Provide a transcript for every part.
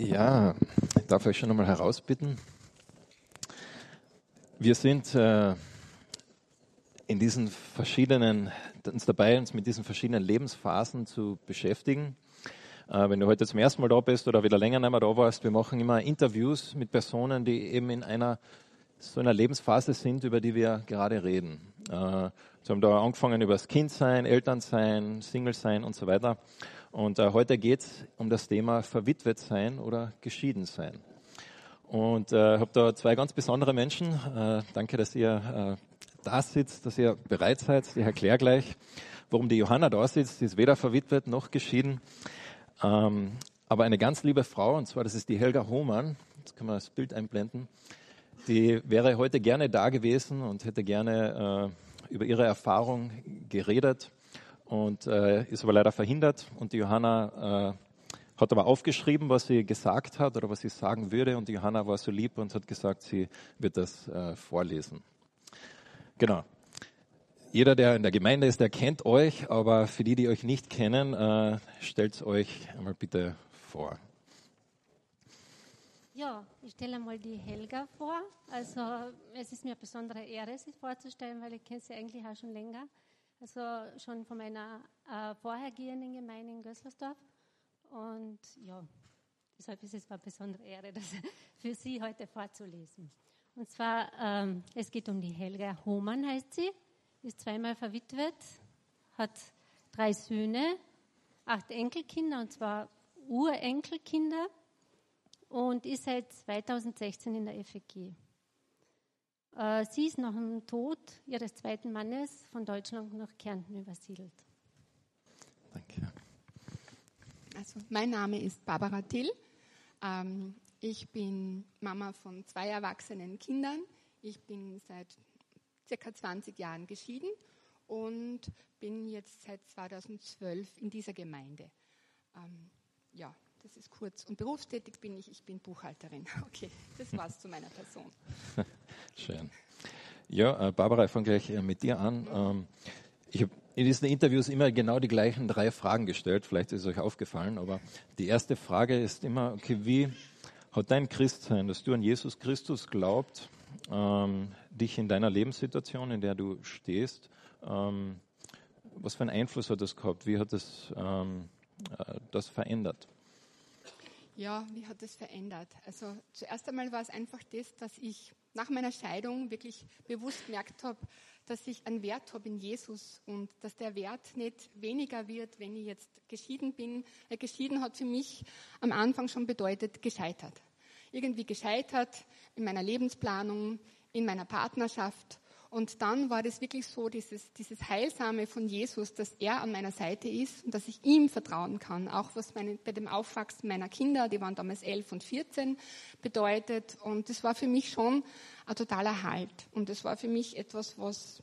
Ja, ich darf euch schon einmal herausbitten. Wir sind äh, in diesen verschiedenen, uns dabei, uns mit diesen verschiedenen Lebensphasen zu beschäftigen. Äh, wenn du heute zum ersten Mal da bist oder wieder länger nicht mehr da warst, wir machen immer Interviews mit Personen, die eben in einer so einer Lebensphase sind, über die wir gerade reden. Äh, wir haben da angefangen über das Kindsein, Elternsein, Single-Sein und so weiter. Und äh, heute geht es um das Thema verwitwet sein oder geschieden sein. Und äh, habe da zwei ganz besondere Menschen. Äh, danke, dass ihr äh, da sitzt, dass ihr bereit seid. Ich erkläre gleich, warum die Johanna da sitzt. Sie ist weder verwitwet noch geschieden. Ähm, aber eine ganz liebe Frau, und zwar das ist die Helga Hohmann. Jetzt können wir das Bild einblenden. Die wäre heute gerne da gewesen und hätte gerne äh, über ihre Erfahrung geredet und äh, ist aber leider verhindert. Und die Johanna äh, hat aber aufgeschrieben, was sie gesagt hat oder was sie sagen würde. Und die Johanna war so lieb und hat gesagt, sie wird das äh, vorlesen. Genau. Jeder, der in der Gemeinde ist, der kennt euch, aber für die, die euch nicht kennen, äh, stellt euch einmal bitte vor. Ja, ich stelle mal die Helga vor. Also es ist mir eine besondere Ehre, sie vorzustellen, weil ich kenne sie eigentlich auch schon länger. Also schon von meiner äh, vorhergehenden Gemeinde in Gösslersdorf. Und ja, deshalb ist es eine besondere Ehre, das für Sie heute vorzulesen. Und zwar, ähm, es geht um die Helga Hohmann, heißt sie, ist zweimal verwitwet, hat drei Söhne, acht Enkelkinder, und zwar Urenkelkinder, und ist seit 2016 in der FEG. Äh, sie ist nach dem Tod ihres zweiten Mannes von Deutschland nach Kärnten übersiedelt. Danke. Also, mein Name ist Barbara Till. Ähm, ich bin Mama von zwei erwachsenen Kindern. Ich bin seit circa 20 Jahren geschieden und bin jetzt seit 2012 in dieser Gemeinde. Ähm, ja, das ist kurz. Und berufstätig bin ich, ich bin Buchhalterin. Okay, das war's zu meiner Person. Schön. Ja, äh, Barbara, ich fange gleich äh, mit dir an. Ähm, ich habe in diesen Interviews immer genau die gleichen drei Fragen gestellt. Vielleicht ist es euch aufgefallen, aber die erste Frage ist immer, okay, wie hat dein Christsein, dass du an Jesus Christus glaubt, ähm, dich in deiner Lebenssituation, in der du stehst, ähm, was für einen Einfluss hat das gehabt? Wie hat das, ähm, äh, das verändert? Ja, wie hat das verändert? Also zuerst einmal war es einfach das, dass ich nach meiner Scheidung wirklich bewusst gemerkt habe, dass ich einen Wert habe in Jesus und dass der Wert nicht weniger wird, wenn ich jetzt geschieden bin. Weil geschieden hat für mich am Anfang schon bedeutet gescheitert. Irgendwie gescheitert in meiner Lebensplanung, in meiner Partnerschaft und dann war das wirklich so, dieses, dieses Heilsame von Jesus, dass er an meiner Seite ist und dass ich ihm vertrauen kann. Auch was meine, bei dem Aufwachsen meiner Kinder, die waren damals elf und vierzehn, bedeutet. Und das war für mich schon ein totaler Halt. Und das war für mich etwas, was,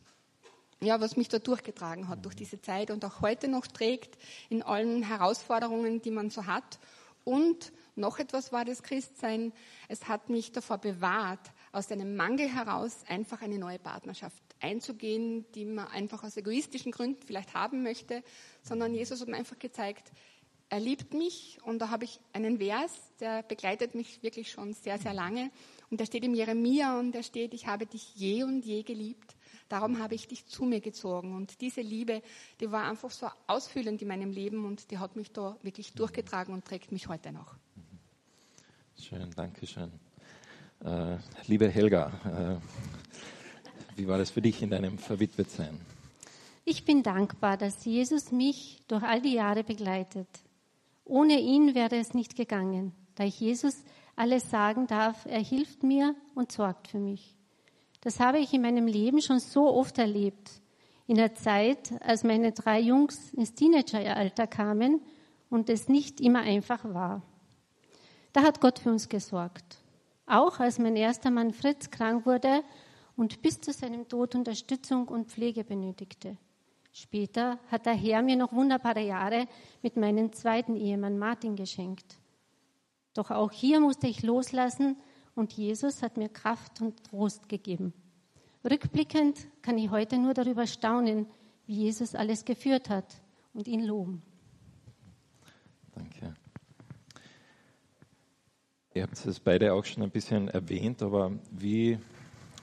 ja, was mich da durchgetragen hat durch diese Zeit und auch heute noch trägt in allen Herausforderungen, die man so hat. Und noch etwas war das Christsein. Es hat mich davor bewahrt, aus einem Mangel heraus einfach eine neue Partnerschaft einzugehen, die man einfach aus egoistischen Gründen vielleicht haben möchte, sondern Jesus hat mir einfach gezeigt, er liebt mich und da habe ich einen Vers, der begleitet mich wirklich schon sehr, sehr lange und der steht im Jeremia und der steht, ich habe dich je und je geliebt, darum habe ich dich zu mir gezogen und diese Liebe, die war einfach so ausfüllend in meinem Leben und die hat mich da wirklich durchgetragen und trägt mich heute noch. Schön, danke schön. Äh, liebe Helga, äh, wie war das für dich in deinem Verwitwetsein? Ich bin dankbar, dass Jesus mich durch all die Jahre begleitet. Ohne ihn wäre es nicht gegangen, da ich Jesus alles sagen darf, er hilft mir und sorgt für mich. Das habe ich in meinem Leben schon so oft erlebt. In der Zeit, als meine drei Jungs ins Teenageralter kamen und es nicht immer einfach war. Da hat Gott für uns gesorgt. Auch als mein erster Mann Fritz krank wurde und bis zu seinem Tod Unterstützung und Pflege benötigte. Später hat der Herr mir noch wunderbare Jahre mit meinem zweiten Ehemann Martin geschenkt. Doch auch hier musste ich loslassen und Jesus hat mir Kraft und Trost gegeben. Rückblickend kann ich heute nur darüber staunen, wie Jesus alles geführt hat und ihn loben. Danke. Ihr habt es beide auch schon ein bisschen erwähnt, aber wie,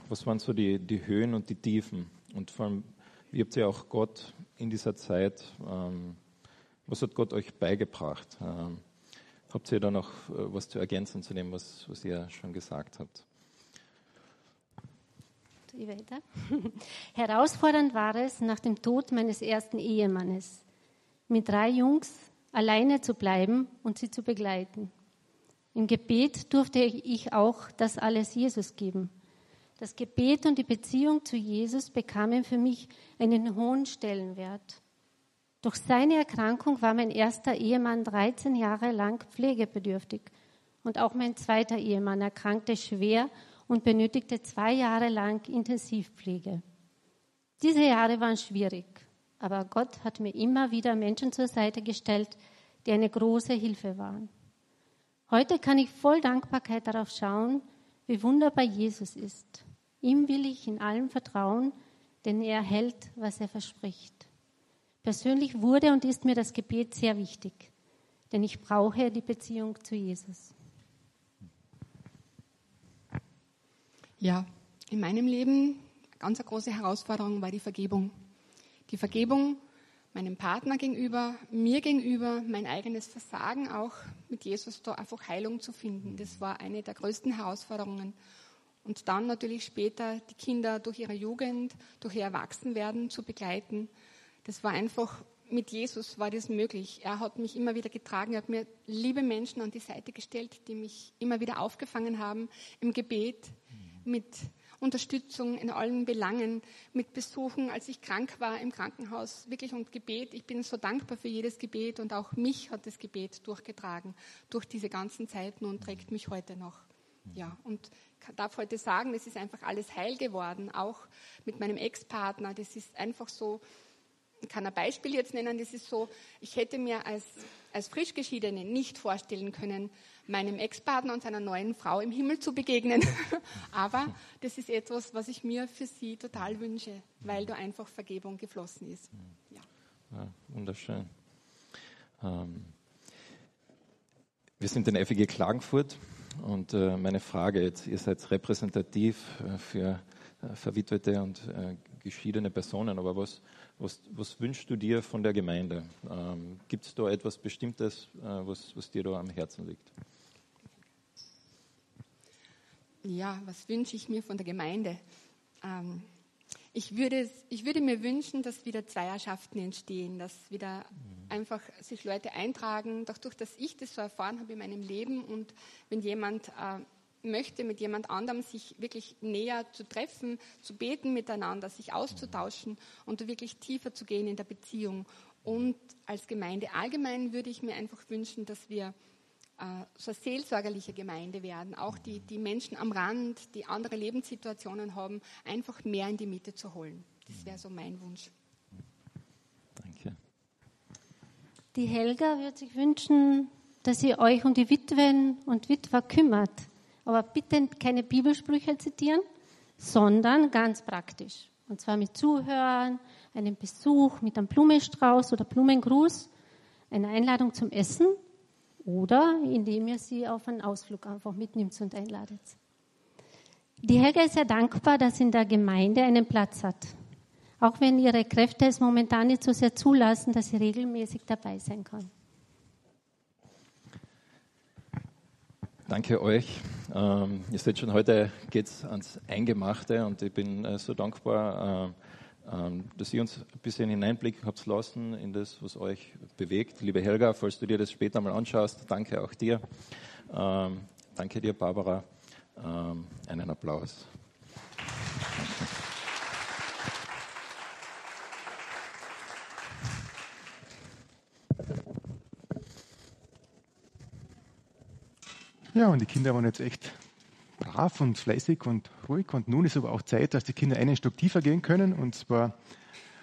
was waren so die, die Höhen und die Tiefen? Und vor allem, wie habt ihr auch Gott in dieser Zeit, ähm, was hat Gott euch beigebracht? Ähm, habt ihr da noch äh, was zu ergänzen zu dem, was, was ihr schon gesagt habt? weiter. Herausfordernd war es, nach dem Tod meines ersten Ehemannes mit drei Jungs alleine zu bleiben und sie zu begleiten. Im Gebet durfte ich auch das alles Jesus geben. Das Gebet und die Beziehung zu Jesus bekamen für mich einen hohen Stellenwert. Durch seine Erkrankung war mein erster Ehemann 13 Jahre lang pflegebedürftig und auch mein zweiter Ehemann erkrankte schwer und benötigte zwei Jahre lang Intensivpflege. Diese Jahre waren schwierig, aber Gott hat mir immer wieder Menschen zur Seite gestellt, die eine große Hilfe waren. Heute kann ich voll Dankbarkeit darauf schauen, wie wunderbar Jesus ist. Ihm will ich in allem vertrauen, denn er hält, was er verspricht. Persönlich wurde und ist mir das Gebet sehr wichtig, denn ich brauche die Beziehung zu Jesus. Ja, in meinem Leben ganz eine große Herausforderung war die Vergebung. Die Vergebung meinem Partner gegenüber, mir gegenüber, mein eigenes Versagen auch mit Jesus da einfach Heilung zu finden. Das war eine der größten Herausforderungen. Und dann natürlich später die Kinder durch ihre Jugend, durch ihr Erwachsenwerden zu begleiten. Das war einfach, mit Jesus war das möglich. Er hat mich immer wieder getragen, er hat mir liebe Menschen an die Seite gestellt, die mich immer wieder aufgefangen haben im Gebet, mit Unterstützung in allen Belangen, mit Besuchen, als ich krank war im Krankenhaus, wirklich und Gebet. Ich bin so dankbar für jedes Gebet und auch mich hat das Gebet durchgetragen durch diese ganzen Zeiten und trägt mich heute noch. Ja, und ich darf heute sagen, es ist einfach alles heil geworden, auch mit meinem Ex-Partner. Das ist einfach so, ich kann ein Beispiel jetzt nennen, das ist so, ich hätte mir als, als Frischgeschiedene nicht vorstellen können, meinem Ex-Partner und seiner neuen Frau im Himmel zu begegnen. Aber das ist etwas, was ich mir für sie total wünsche, weil da einfach Vergebung geflossen ist. Ja. ja wunderschön. Ähm, wir sind in FEG Klagenfurt und äh, meine Frage jetzt, ihr seid repräsentativ äh, für äh, verwitwete und äh, geschiedene Personen, aber was, was, was, wünschst du dir von der Gemeinde? Ähm, Gibt es da etwas Bestimmtes, was, was dir da am Herzen liegt? Ja, was wünsche ich mir von der Gemeinde? Ähm, ich, würde, ich würde mir wünschen, dass wieder Zweierschaften entstehen, dass wieder mhm. einfach sich Leute eintragen, dadurch, dass ich das so erfahren habe in meinem Leben und wenn jemand äh, möchte, mit jemand anderem sich wirklich näher zu treffen, zu beten miteinander, sich auszutauschen und wirklich tiefer zu gehen in der Beziehung. Und als Gemeinde allgemein würde ich mir einfach wünschen, dass wir so eine seelsorgerliche Gemeinde werden, auch die, die Menschen am Rand, die andere Lebenssituationen haben, einfach mehr in die Mitte zu holen. Das wäre so mein Wunsch. Danke. Die Helga würde sich wünschen, dass ihr euch um die Witwen und Witwer kümmert. Aber bitte keine Bibelsprüche zitieren, sondern ganz praktisch. Und zwar mit Zuhören, einem Besuch mit einem Blumenstrauß oder Blumengruß, eine Einladung zum Essen oder indem ihr sie auf einen Ausflug einfach mitnimmt und einladet. Die Helga ist sehr dankbar, dass sie in der Gemeinde einen Platz hat. Auch wenn ihre Kräfte es momentan nicht so sehr zulassen, dass sie regelmäßig dabei sein kann. Danke euch. Ähm, ihr seht schon, heute geht es ans Eingemachte und ich bin äh, so dankbar, äh, dass ihr uns ein bisschen hineinblicken habt lassen in das, was euch bewegt. Liebe Helga, falls du dir das später mal anschaust, danke auch dir. Ähm, danke dir, Barbara. Ähm, einen Applaus. Ja, und die Kinder waren jetzt echt brav und fleißig und ruhig. Und nun ist aber auch Zeit, dass die Kinder einen Stock tiefer gehen können. Und zwar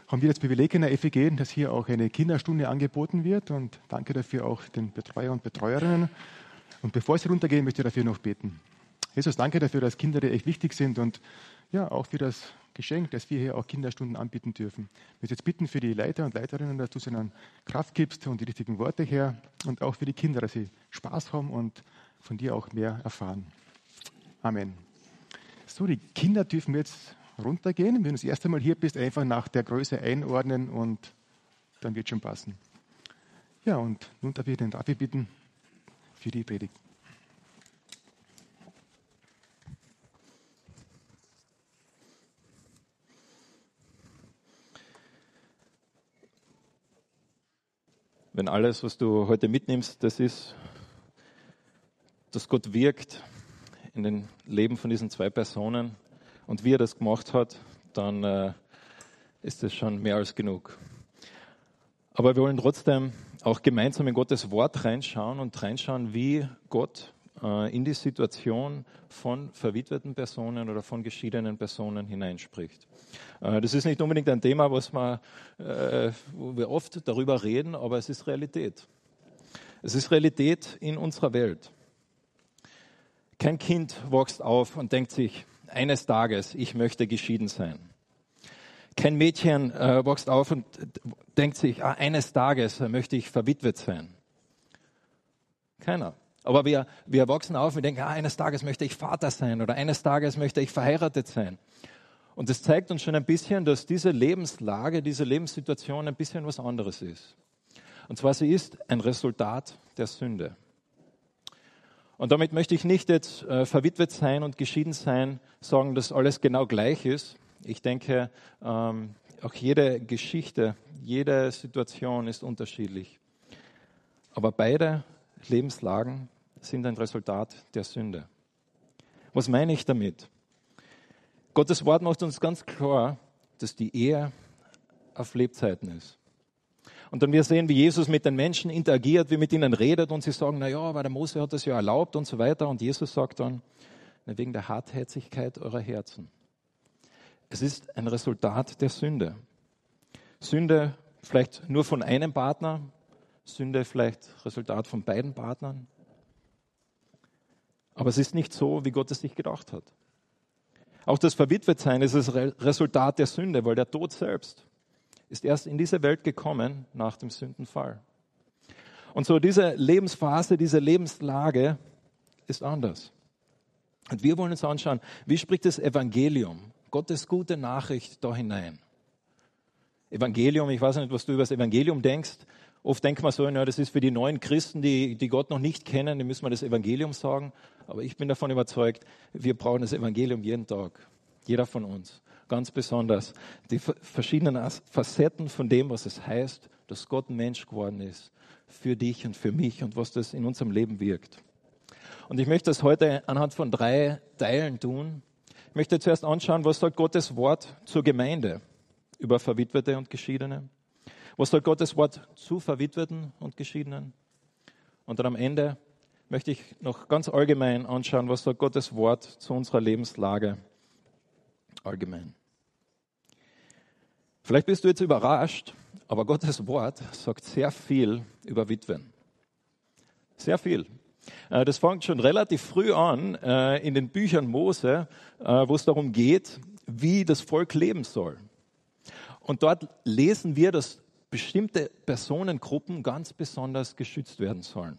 haben wir das Privileg in der FEG, dass hier auch eine Kinderstunde angeboten wird. Und danke dafür auch den Betreuer und Betreuerinnen. Und bevor Sie runtergehen, möchte ich dafür noch beten. Jesus, danke dafür, dass Kinder dir echt wichtig sind und ja, auch für das Geschenk, dass wir hier auch Kinderstunden anbieten dürfen. Ich möchte jetzt bitten für die Leiter und Leiterinnen, dass du ihnen Kraft gibst und die richtigen Worte her und auch für die Kinder, dass sie Spaß haben und von dir auch mehr erfahren. Amen. So, die Kinder dürfen jetzt runtergehen. Wenn du das erste Mal hier bist, einfach nach der Größe einordnen und dann wird schon passen. Ja, und nun darf ich den Raffi bitten für die Predigt. Wenn alles, was du heute mitnimmst, das ist, dass Gott wirkt in den Leben von diesen zwei Personen und wie er das gemacht hat, dann äh, ist das schon mehr als genug. Aber wir wollen trotzdem auch gemeinsam in Gottes Wort reinschauen und reinschauen, wie Gott äh, in die Situation von verwitweten Personen oder von geschiedenen Personen hineinspricht. Äh, das ist nicht unbedingt ein Thema, was man, äh, wo wir oft darüber reden, aber es ist Realität. Es ist Realität in unserer Welt. Kein Kind wächst auf und denkt sich, eines Tages, ich möchte geschieden sein. Kein Mädchen äh, wächst auf und denkt sich, ah, eines Tages möchte ich verwitwet sein. Keiner. Aber wir, wir wachsen auf und denken, ah, eines Tages möchte ich Vater sein oder eines Tages möchte ich verheiratet sein. Und das zeigt uns schon ein bisschen, dass diese Lebenslage, diese Lebenssituation ein bisschen was anderes ist. Und zwar sie ist ein Resultat der Sünde. Und damit möchte ich nicht jetzt äh, verwitwet sein und geschieden sein, sagen, dass alles genau gleich ist. Ich denke, ähm, auch jede Geschichte, jede Situation ist unterschiedlich. Aber beide Lebenslagen sind ein Resultat der Sünde. Was meine ich damit? Gottes Wort macht uns ganz klar, dass die Ehe auf Lebzeiten ist. Und dann wir sehen, wie Jesus mit den Menschen interagiert, wie mit ihnen redet und sie sagen, na ja, aber der Mose hat das ja erlaubt und so weiter. Und Jesus sagt dann, wegen der Hartherzigkeit eurer Herzen. Es ist ein Resultat der Sünde. Sünde vielleicht nur von einem Partner, Sünde vielleicht Resultat von beiden Partnern. Aber es ist nicht so, wie Gott es sich gedacht hat. Auch das Verwitwetsein ist das Resultat der Sünde, weil der Tod selbst ist erst in diese Welt gekommen nach dem Sündenfall. Und so diese Lebensphase, diese Lebenslage ist anders. Und wir wollen uns anschauen, wie spricht das Evangelium, Gottes gute Nachricht da hinein. Evangelium, ich weiß nicht, was du über das Evangelium denkst. Oft denkt man so, ja, das ist für die neuen Christen, die, die Gott noch nicht kennen, die müssen wir das Evangelium sagen. Aber ich bin davon überzeugt, wir brauchen das Evangelium jeden Tag. Jeder von uns ganz besonders die verschiedenen Facetten von dem, was es heißt, dass Gott Mensch geworden ist für dich und für mich und was das in unserem Leben wirkt. Und ich möchte das heute anhand von drei Teilen tun. Ich möchte zuerst anschauen, was sagt Gottes Wort zur Gemeinde über Verwitwete und Geschiedene. Was sagt Gottes Wort zu Verwitweten und Geschiedenen? Und dann am Ende möchte ich noch ganz allgemein anschauen, was sagt Gottes Wort zu unserer Lebenslage allgemein. Vielleicht bist du jetzt überrascht, aber Gottes Wort sagt sehr viel über Witwen. Sehr viel. Äh, das fängt schon relativ früh an äh, in den Büchern Mose, äh, wo es darum geht, wie das Volk leben soll. Und dort lesen wir, dass bestimmte Personengruppen ganz besonders geschützt werden sollen.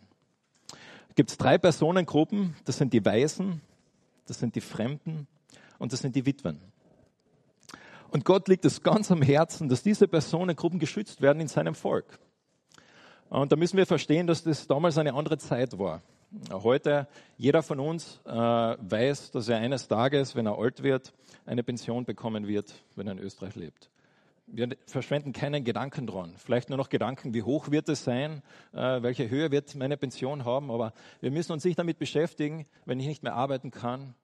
Es gibt drei Personengruppen, das sind die Weisen, das sind die Fremden und das sind die Witwen. Und Gott liegt es ganz am Herzen, dass diese Personengruppen geschützt werden in seinem Volk. Und da müssen wir verstehen, dass das damals eine andere Zeit war. Heute, jeder von uns äh, weiß, dass er eines Tages, wenn er alt wird, eine Pension bekommen wird, wenn er in Österreich lebt. Wir verschwenden keinen Gedanken dran. Vielleicht nur noch Gedanken, wie hoch wird es sein, äh, welche Höhe wird meine Pension haben. Aber wir müssen uns nicht damit beschäftigen, wenn ich nicht mehr arbeiten kann,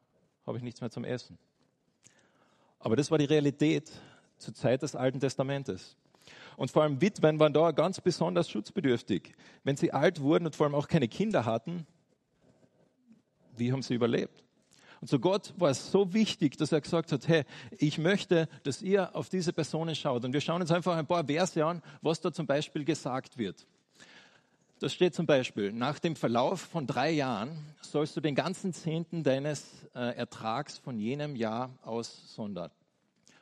habe ich nichts mehr zum Essen. Aber das war die Realität zur Zeit des Alten Testamentes. Und vor allem Witwen waren da ganz besonders schutzbedürftig. Wenn sie alt wurden und vor allem auch keine Kinder hatten, wie haben sie überlebt? Und so Gott war es so wichtig, dass er gesagt hat, hey, ich möchte, dass ihr auf diese Personen schaut. Und wir schauen uns einfach ein paar Verse an, was da zum Beispiel gesagt wird. Das steht zum Beispiel, nach dem Verlauf von drei Jahren sollst du den ganzen Zehnten deines äh, Ertrags von jenem Jahr aussondern.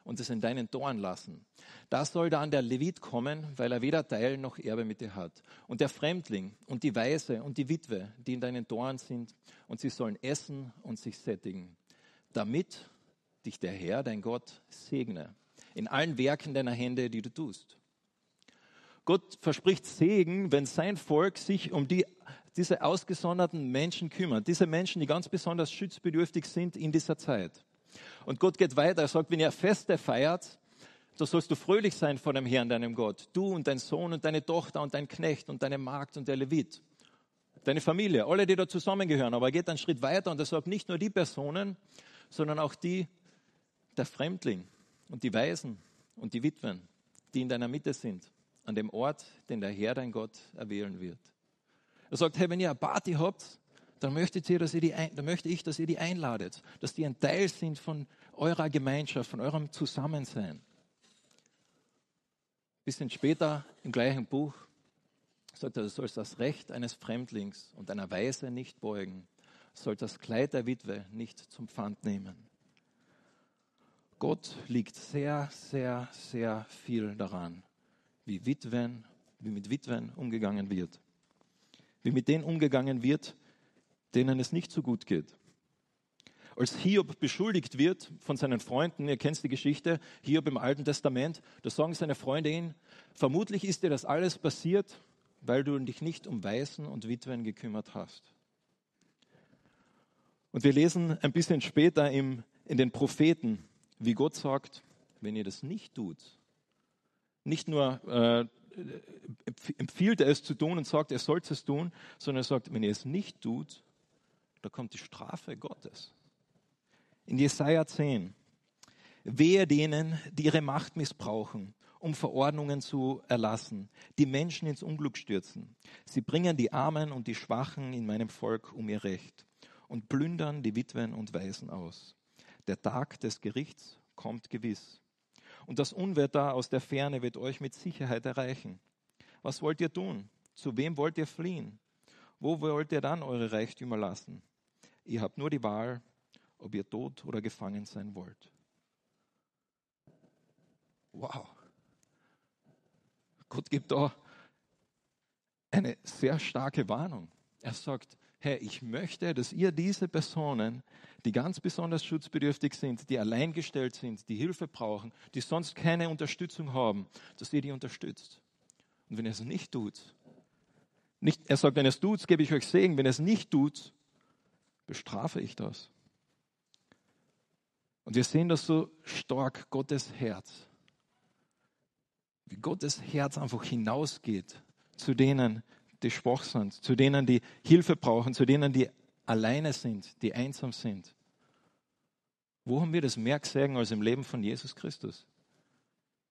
und es in deinen Toren lassen. Da soll dann der Levit kommen, weil er weder Teil noch Erbe mit dir hat. Und der Fremdling und die Weise und die Witwe, die in deinen Toren sind, und sie sollen essen und sich sättigen, damit dich der Herr, dein Gott, segne in allen Werken deiner Hände, die du tust. Gott verspricht Segen, wenn sein Volk sich um die, diese ausgesonderten Menschen kümmert. Diese Menschen, die ganz besonders schutzbedürftig sind in dieser Zeit. Und Gott geht weiter. Er sagt, wenn ihr Feste feiert, so sollst du fröhlich sein vor dem Herrn, deinem Gott. Du und dein Sohn und deine Tochter und dein Knecht und deine Magd und der Levit. Deine Familie, alle, die da zusammengehören. Aber er geht einen Schritt weiter und er sagt nicht nur die Personen, sondern auch die, der Fremdling und die Waisen und die Witwen, die in deiner Mitte sind, an dem Ort, den der Herr, dein Gott, erwählen wird. Er sagt, hey, wenn ihr eine Party habt, dann, möchtet ihr, dass ihr die, dann möchte ich, dass ihr die einladet, dass die ein Teil sind von eurer Gemeinschaft, von eurem Zusammensein. Ein bisschen später im gleichen Buch sagt er, du sollst das Recht eines Fremdlings und einer Weise nicht beugen, sollst das Kleid der Witwe nicht zum Pfand nehmen. Gott liegt sehr, sehr, sehr viel daran, wie Witwen, wie mit Witwen umgegangen wird. Wie mit denen umgegangen wird, denen es nicht so gut geht. Als Hiob beschuldigt wird von seinen Freunden, ihr kennt die Geschichte, Hiob im Alten Testament, da sagen seine Freunde ihn, vermutlich ist dir das alles passiert, weil du dich nicht um Waisen und Witwen gekümmert hast. Und wir lesen ein bisschen später im, in den Propheten, wie Gott sagt, wenn ihr das nicht tut, nicht nur äh, empfiehlt er es zu tun und sagt, er soll es tun, sondern er sagt, wenn ihr es nicht tut, da kommt die Strafe Gottes. In Jesaja 10. Wehe denen, die ihre Macht missbrauchen, um Verordnungen zu erlassen, die Menschen ins Unglück stürzen. Sie bringen die Armen und die Schwachen in meinem Volk um ihr Recht und plündern die Witwen und Waisen aus. Der Tag des Gerichts kommt gewiss. Und das Unwetter aus der Ferne wird euch mit Sicherheit erreichen. Was wollt ihr tun? Zu wem wollt ihr fliehen? Wo wollt ihr dann eure Reichtümer lassen? Ihr habt nur die Wahl, ob ihr tot oder gefangen sein wollt. Wow. Gott gibt da eine sehr starke Warnung. Er sagt, hey, ich möchte, dass ihr diese Personen, die ganz besonders schutzbedürftig sind, die alleingestellt sind, die Hilfe brauchen, die sonst keine Unterstützung haben, dass ihr die unterstützt. Und wenn ihr es nicht tut, nicht, er sagt, wenn ihr es tut, gebe ich euch Segen. Wenn ihr es nicht tut, bestrafe ich das. Und wir sehen das so stark, Gottes Herz. Wie Gottes Herz einfach hinausgeht zu denen, die schwach sind, zu denen, die Hilfe brauchen, zu denen, die alleine sind, die einsam sind. Wo haben wir das mehr gesehen als im Leben von Jesus Christus?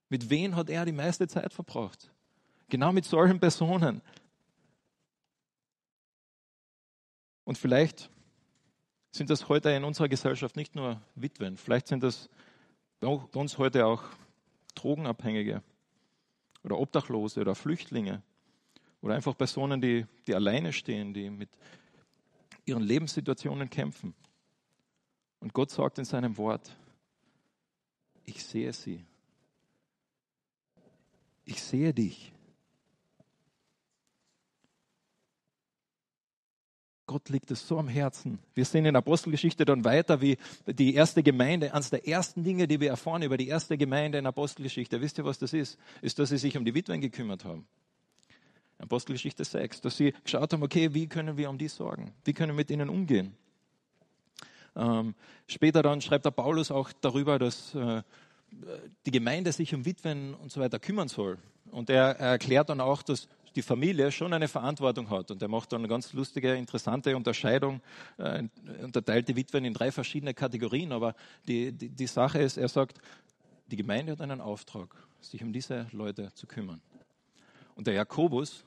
Mit wem hat er die meiste Zeit verbracht? Genau mit solchen Personen. Und vielleicht sind das heute in unserer Gesellschaft nicht nur Witwen, vielleicht sind das bei uns heute auch Drogenabhängige oder Obdachlose oder Flüchtlinge oder einfach Personen, die, die alleine stehen, die mit ihren Lebenssituationen kämpfen. Und Gott sagt in seinem Wort, ich sehe sie. Ich sehe dich. Gott liegt es so am Herzen. Wir sehen in Apostelgeschichte dann weiter, wie die erste Gemeinde, eines der ersten Dinge, die wir erfahren über die erste Gemeinde in Apostelgeschichte, wisst ihr, was das ist? Ist, dass sie sich um die Witwen gekümmert haben. Apostelgeschichte 6, dass sie geschaut haben, okay, wie können wir um die sorgen? Wie können wir mit ihnen umgehen? Ähm, später dann schreibt der Paulus auch darüber, dass äh, die Gemeinde sich um Witwen und so weiter kümmern soll. Und er, er erklärt dann auch, dass die Familie schon eine Verantwortung hat. Und er macht dann eine ganz lustige, interessante Unterscheidung, äh, unterteilt die Witwen in drei verschiedene Kategorien. Aber die, die, die Sache ist, er sagt, die Gemeinde hat einen Auftrag, sich um diese Leute zu kümmern. Und der Jakobus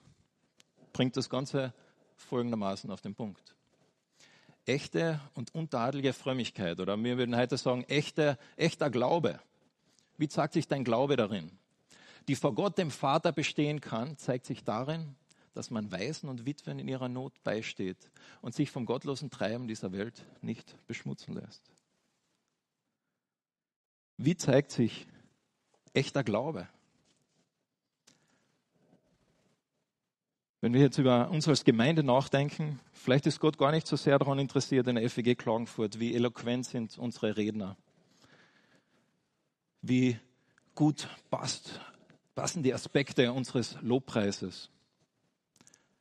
bringt das Ganze folgendermaßen auf den Punkt. Echte und untadelige Frömmigkeit, oder wir würden heute sagen, echte, echter Glaube. Wie zeigt sich dein Glaube darin? die vor Gott dem Vater bestehen kann, zeigt sich darin, dass man Waisen und Witwen in ihrer Not beisteht und sich vom gottlosen Treiben dieser Welt nicht beschmutzen lässt. Wie zeigt sich echter Glaube? Wenn wir jetzt über uns als Gemeinde nachdenken, vielleicht ist Gott gar nicht so sehr daran interessiert in der FEG Klagenfurt, wie eloquent sind unsere Redner, wie gut passt, passen die Aspekte unseres Lobpreises.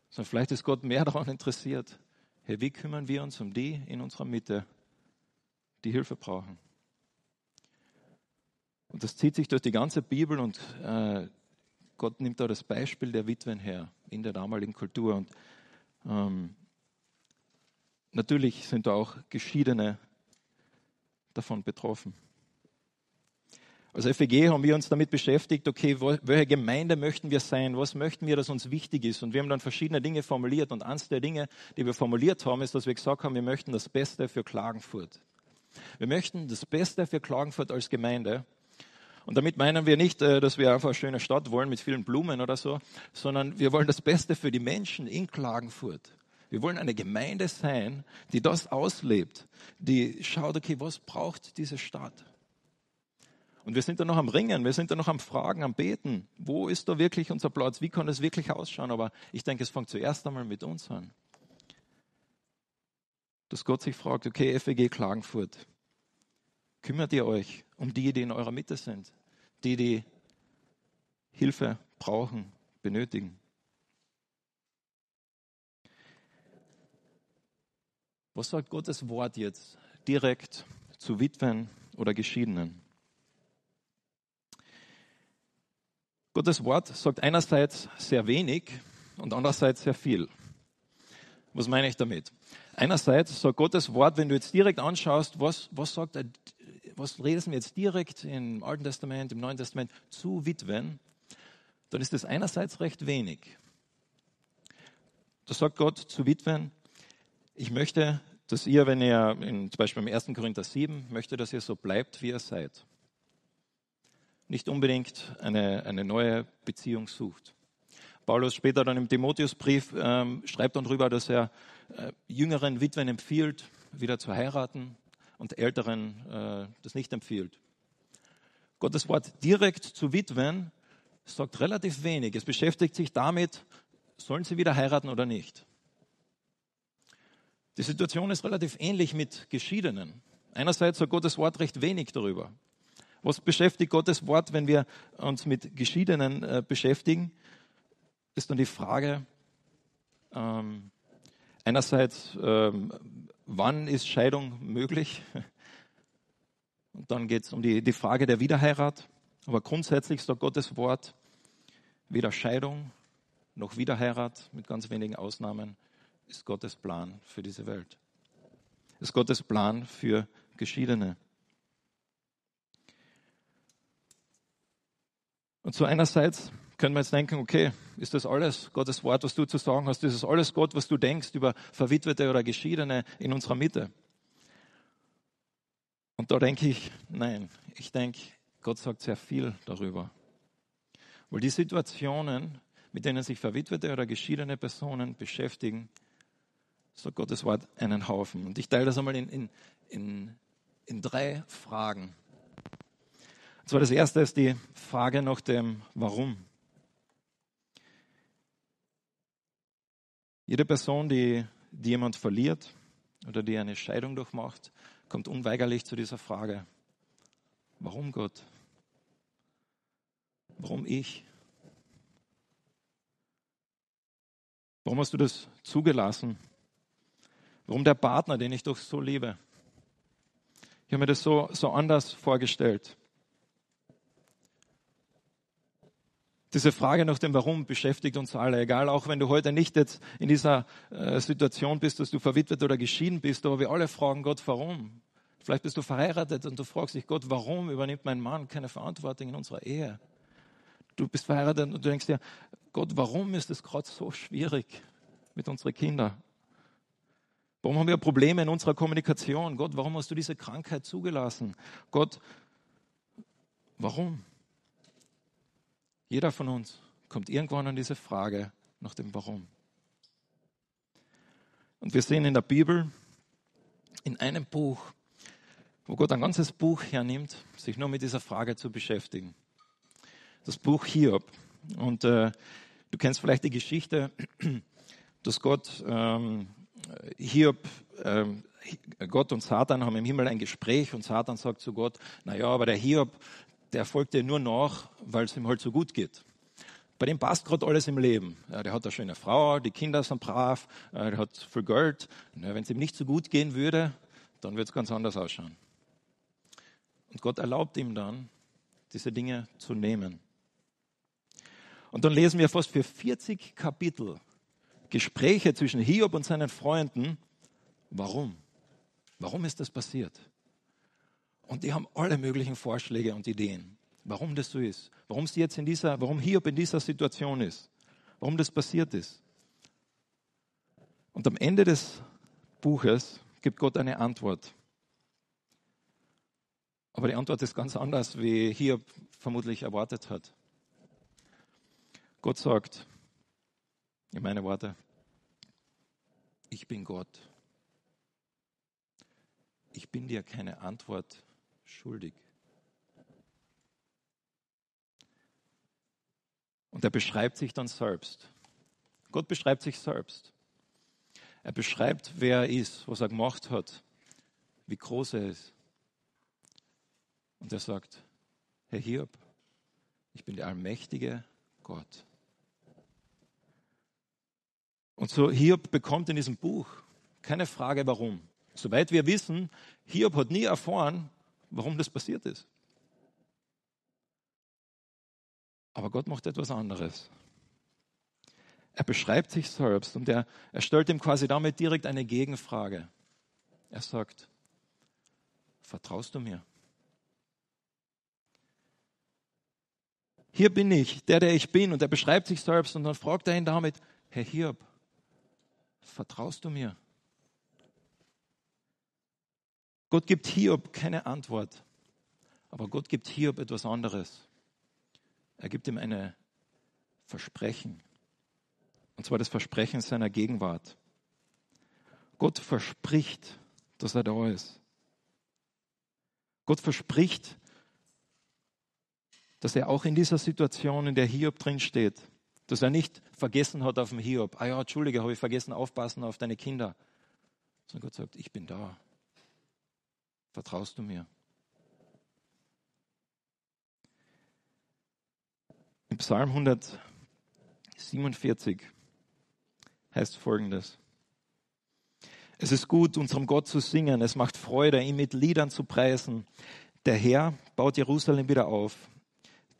Sondern vielleicht ist Gott mehr daran interessiert, hey, wie kümmern wir uns um die in unserer Mitte, die Hilfe brauchen. Und das zieht sich durch die ganze Bibel und äh, Gott nimmt da das Beispiel der Witwen her in der damaligen Kultur. Und ähm, natürlich sind da auch Geschiedene davon betroffen. Als FEG haben wir uns damit beschäftigt, okay, welche Gemeinde möchten wir sein, was möchten wir, dass uns wichtig ist. Und wir haben dann verschiedene Dinge formuliert. Und eines der Dinge, die wir formuliert haben, ist, dass wir gesagt haben, wir möchten das Beste für Klagenfurt. Wir möchten das Beste für Klagenfurt als Gemeinde. Und damit meinen wir nicht, äh, dass wir einfach eine schöne Stadt wollen mit vielen Blumen oder so, sondern wir wollen das Beste für die Menschen in Klagenfurt. Wir wollen eine Gemeinde sein, die das auslebt, die schaut, okay, was braucht diese Stadt? Und wir sind da noch am Ringen, wir sind da noch am Fragen, am Beten. Wo ist da wirklich unser Platz? Wie kann es wirklich ausschauen? Aber ich denke, es fängt zuerst einmal mit uns an. Dass Gott sich fragt, okay, FEG Klagenfurt, kümmert ihr euch um die, die in eurer Mitte sind, die, die Hilfe brauchen, benötigen? Was sagt Gottes Wort jetzt direkt zu Witwen oder Geschiedenen? Gottes Wort sagt einerseits sehr wenig und andererseits sehr viel. Was meine ich damit? Einerseits sagt Gottes Wort, wenn du jetzt direkt anschaust, was, was sagt er, was lesen wir jetzt direkt im Alten Testament, im Neuen Testament zu Witwen, dann ist das einerseits recht wenig. Da sagt Gott zu Witwen, ich möchte, dass ihr, wenn ihr, in, zum Beispiel im 1. Korinther 7, möchte, dass ihr so bleibt, wie ihr seid nicht unbedingt eine, eine neue Beziehung sucht. Paulus später dann im Timotheusbrief ähm, schreibt dann darüber, dass er äh, jüngeren Witwen empfiehlt, wieder zu heiraten und älteren äh, das nicht empfiehlt. Gottes Wort direkt zu Witwen sagt relativ wenig. Es beschäftigt sich damit, sollen sie wieder heiraten oder nicht. Die Situation ist relativ ähnlich mit Geschiedenen. Einerseits sagt Gottes Wort recht wenig darüber. Was beschäftigt Gottes Wort, wenn wir uns mit Geschiedenen äh, beschäftigen? Ist dann die Frage, ähm, einerseits, ähm, wann ist Scheidung möglich? Und dann geht es um die, die Frage der Wiederheirat. Aber grundsätzlich sagt Gottes Wort, weder Scheidung noch Wiederheirat, mit ganz wenigen Ausnahmen, ist Gottes Plan für diese Welt. Ist Gottes Plan für Geschiedene. Und so einerseits können wir jetzt denken, okay, ist das alles Gottes Wort, was du zu sagen hast? Ist das alles Gott, was du denkst über Verwitwete oder Geschiedene in unserer Mitte? Und da denke ich, nein, ich denke, Gott sagt sehr viel darüber. Weil die Situationen, mit denen sich verwitwete oder geschiedene Personen beschäftigen, sagt Gottes Wort einen Haufen. Und ich teile das einmal in, in, in, in drei Fragen. Und zwar das erste ist die Frage nach dem Warum. Jede Person, die, die jemand verliert oder die eine Scheidung durchmacht, kommt unweigerlich zu dieser Frage, warum Gott? Warum ich? Warum hast du das zugelassen? Warum der Partner, den ich doch so liebe? Ich habe mir das so, so anders vorgestellt. Diese Frage nach dem Warum beschäftigt uns alle, egal auch wenn du heute nicht jetzt in dieser äh, Situation bist, dass du verwitwet oder geschieden bist, aber wir alle fragen Gott, warum? Vielleicht bist du verheiratet und du fragst dich, Gott, warum übernimmt mein Mann keine Verantwortung in unserer Ehe? Du bist verheiratet und du denkst dir, Gott, warum ist es gerade so schwierig mit unseren Kindern? Warum haben wir Probleme in unserer Kommunikation? Gott, warum hast du diese Krankheit zugelassen? Gott, warum? Jeder von uns kommt irgendwann an diese Frage nach dem Warum. Und wir sehen in der Bibel, in einem Buch, wo Gott ein ganzes Buch hernimmt, sich nur mit dieser Frage zu beschäftigen. Das Buch Hiob. Und äh, du kennst vielleicht die Geschichte, dass Gott ähm, Hiob, ähm, Gott und Satan haben im Himmel ein Gespräch und Satan sagt zu Gott, naja, aber der Hiob, der folgt dir nur nach, weil es ihm halt so gut geht. Bei dem passt gerade alles im Leben. Ja, der hat eine schöne Frau, die Kinder sind brav, äh, der hat viel Geld. Wenn es ihm nicht so gut gehen würde, dann wird es ganz anders ausschauen. Und Gott erlaubt ihm dann, diese Dinge zu nehmen. Und dann lesen wir fast für 40 Kapitel Gespräche zwischen Hiob und seinen Freunden. Warum? Warum ist das passiert? Und die haben alle möglichen Vorschläge und Ideen warum das so ist, warum sie jetzt in dieser, warum Hiob in dieser Situation ist, warum das passiert ist. Und am Ende des Buches gibt Gott eine Antwort. Aber die Antwort ist ganz anders, wie Hiob vermutlich erwartet hat. Gott sagt, in meine Worte, ich bin Gott. Ich bin dir keine Antwort schuldig. Und er beschreibt sich dann selbst. Gott beschreibt sich selbst. Er beschreibt, wer er ist, was er gemacht hat, wie groß er ist. Und er sagt, Herr Hiob, ich bin der allmächtige Gott. Und so Hiob bekommt in diesem Buch keine Frage, warum. Soweit wir wissen, Hiob hat nie erfahren, warum das passiert ist. Aber Gott macht etwas anderes. Er beschreibt sich selbst und er, er stellt ihm quasi damit direkt eine Gegenfrage. Er sagt, vertraust du mir? Hier bin ich, der, der ich bin. Und er beschreibt sich selbst und dann fragt er ihn damit, Herr Hiob, vertraust du mir? Gott gibt Hiob keine Antwort, aber Gott gibt Hiob etwas anderes. Er gibt ihm ein Versprechen. Und zwar das Versprechen seiner Gegenwart. Gott verspricht, dass er da ist. Gott verspricht, dass er auch in dieser Situation, in der Hiob drin steht, dass er nicht vergessen hat auf dem Hiob. Ah ja, Entschuldige, habe ich vergessen, aufpassen auf deine Kinder. Sondern Gott sagt, ich bin da. Vertraust du mir? Im Psalm 147 heißt folgendes. Es ist gut, unserem Gott zu singen. Es macht Freude, ihn mit Liedern zu preisen. Der Herr baut Jerusalem wieder auf.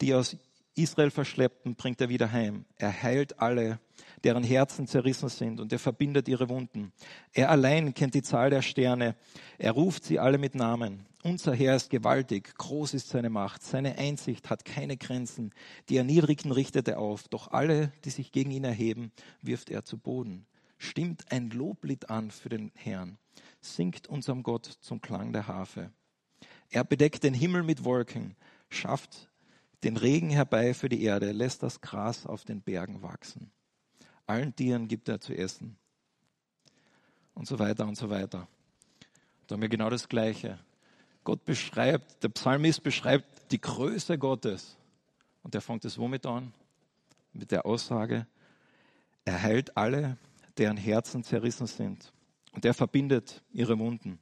Die aus Israel verschleppten bringt er wieder heim. Er heilt alle, deren Herzen zerrissen sind, und er verbindet ihre Wunden. Er allein kennt die Zahl der Sterne. Er ruft sie alle mit Namen. Unser Herr ist gewaltig, groß ist seine Macht, seine Einsicht hat keine Grenzen. Die Erniedrigten richtet er auf, doch alle, die sich gegen ihn erheben, wirft er zu Boden. Stimmt ein Loblied an für den Herrn, singt unserem Gott zum Klang der Harfe. Er bedeckt den Himmel mit Wolken, schafft den Regen herbei für die Erde, lässt das Gras auf den Bergen wachsen. Allen Tieren gibt er zu essen. Und so weiter und so weiter. Da haben wir genau das Gleiche. Gott beschreibt, der Psalmist beschreibt die Größe Gottes. Und er fängt es womit an? Mit der Aussage, er heilt alle, deren Herzen zerrissen sind. Und er verbindet ihre Wunden.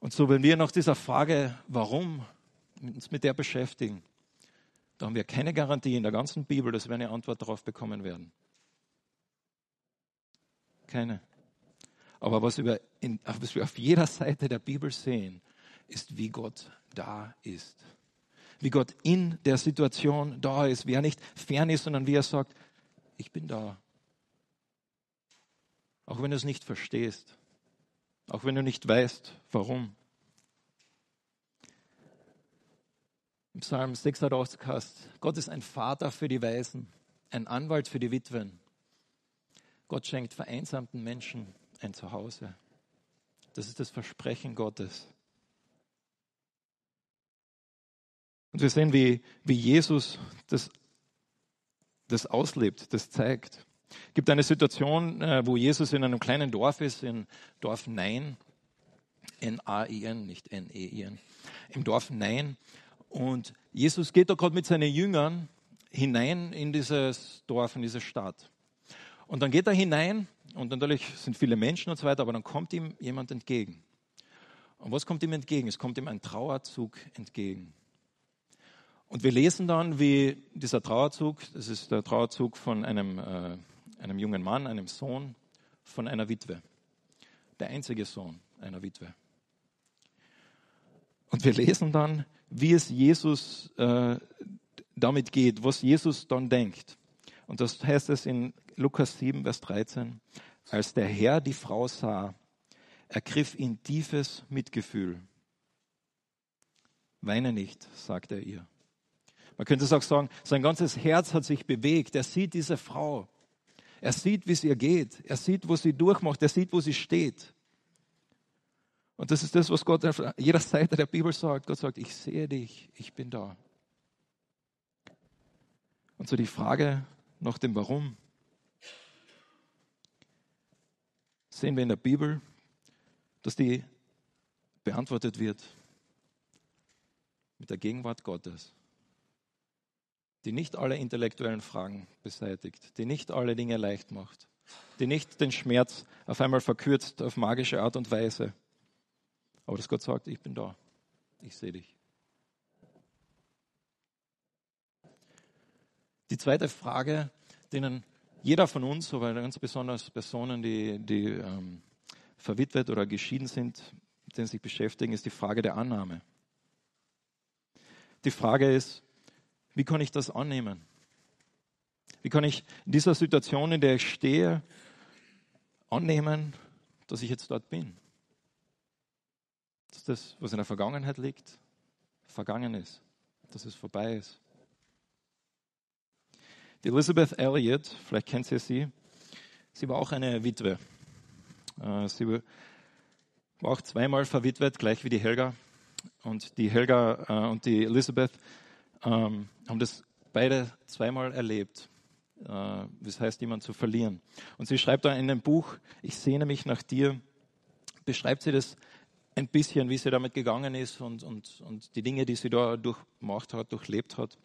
Und so, wenn wir nach dieser Frage, warum, uns mit der beschäftigen, da haben wir keine Garantie in der ganzen Bibel, dass wir eine Antwort darauf bekommen werden. Keine. Aber was, über in, was wir auf jeder Seite der Bibel sehen, ist, wie Gott da ist. Wie Gott in der Situation da ist. Wie er nicht fern ist, sondern wie er sagt, ich bin da. Auch wenn du es nicht verstehst. Auch wenn du nicht weißt, warum. Im Psalm 86 heißt, Gott ist ein Vater für die Weisen, ein Anwalt für die Witwen. Gott schenkt vereinsamten Menschen ein Zuhause. Das ist das Versprechen Gottes. Und wir sehen, wie, wie Jesus das, das auslebt, das zeigt. Es gibt eine Situation, äh, wo Jesus in einem kleinen Dorf ist, in Dorf Nein. N-A-I-N, nicht N-E-I-N, im Dorf Nein. Und Jesus geht da gerade mit seinen Jüngern hinein in dieses Dorf, in diese Stadt. Und dann geht er hinein und natürlich sind viele Menschen und so weiter, aber dann kommt ihm jemand entgegen. Und was kommt ihm entgegen? Es kommt ihm ein Trauerzug entgegen. Und wir lesen dann, wie dieser Trauerzug, das ist der Trauerzug von einem, äh, einem jungen Mann, einem Sohn, von einer Witwe. Der einzige Sohn einer Witwe. Und wir lesen dann, wie es Jesus äh, damit geht, was Jesus dann denkt. Und das heißt es in Lukas 7, Vers 13. Als der Herr die Frau sah, ergriff ihn tiefes Mitgefühl. Weine nicht, sagt er ihr. Man könnte es auch sagen, sein ganzes Herz hat sich bewegt. Er sieht diese Frau. Er sieht, wie es ihr geht. Er sieht, wo sie durchmacht. Er sieht, wo sie steht. Und das ist das, was Gott auf jeder Seite der Bibel sagt. Gott sagt, ich sehe dich, ich bin da. Und so die Frage nach dem Warum sehen wir in der Bibel, dass die beantwortet wird mit der Gegenwart Gottes, die nicht alle intellektuellen Fragen beseitigt, die nicht alle Dinge leicht macht, die nicht den Schmerz auf einmal verkürzt auf magische Art und Weise, aber dass Gott sagt, ich bin da, ich sehe dich. Die zweite Frage, denen jeder von uns, aber ganz besonders Personen, die, die ähm, verwitwet oder geschieden sind, mit sich beschäftigen, ist die Frage der Annahme. Die Frage ist, wie kann ich das annehmen? Wie kann ich in dieser Situation, in der ich stehe, annehmen, dass ich jetzt dort bin? Dass das, was in der Vergangenheit liegt, vergangen ist, dass es vorbei ist. Die Elizabeth Elliot, vielleicht kennt ihr sie, sie war auch eine Witwe. Äh, sie war auch zweimal verwitwet, gleich wie die Helga. Und die Helga äh, und die Elizabeth ähm, haben das beide zweimal erlebt. Äh, das heißt, jemanden zu verlieren. Und sie schreibt da in einem Buch, ich sehne mich nach dir, beschreibt sie das ein bisschen, wie sie damit gegangen ist und, und, und die Dinge, die sie da durchmacht hat, durchlebt hat.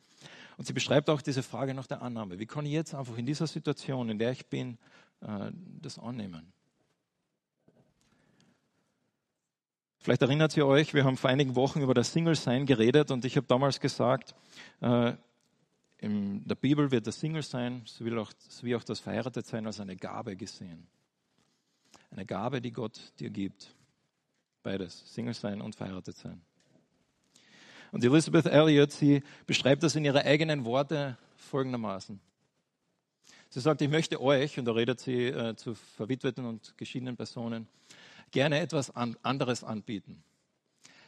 Und sie beschreibt auch diese Frage nach der Annahme. Wie kann ich jetzt einfach in dieser Situation, in der ich bin, äh, das annehmen? Vielleicht erinnert ihr euch, wir haben vor einigen Wochen über das Single-Sein geredet und ich habe damals gesagt, äh, in der Bibel wird das Single-Sein sowie auch, das Verheiratet-Sein als eine Gabe gesehen. Eine Gabe, die Gott dir gibt. Beides, Single-Sein und Verheiratet-Sein. Und Elizabeth Elliot, sie beschreibt das in ihre eigenen Worte folgendermaßen. Sie sagt, ich möchte euch, und da redet sie äh, zu verwitweten und geschiedenen Personen, gerne etwas an, anderes anbieten.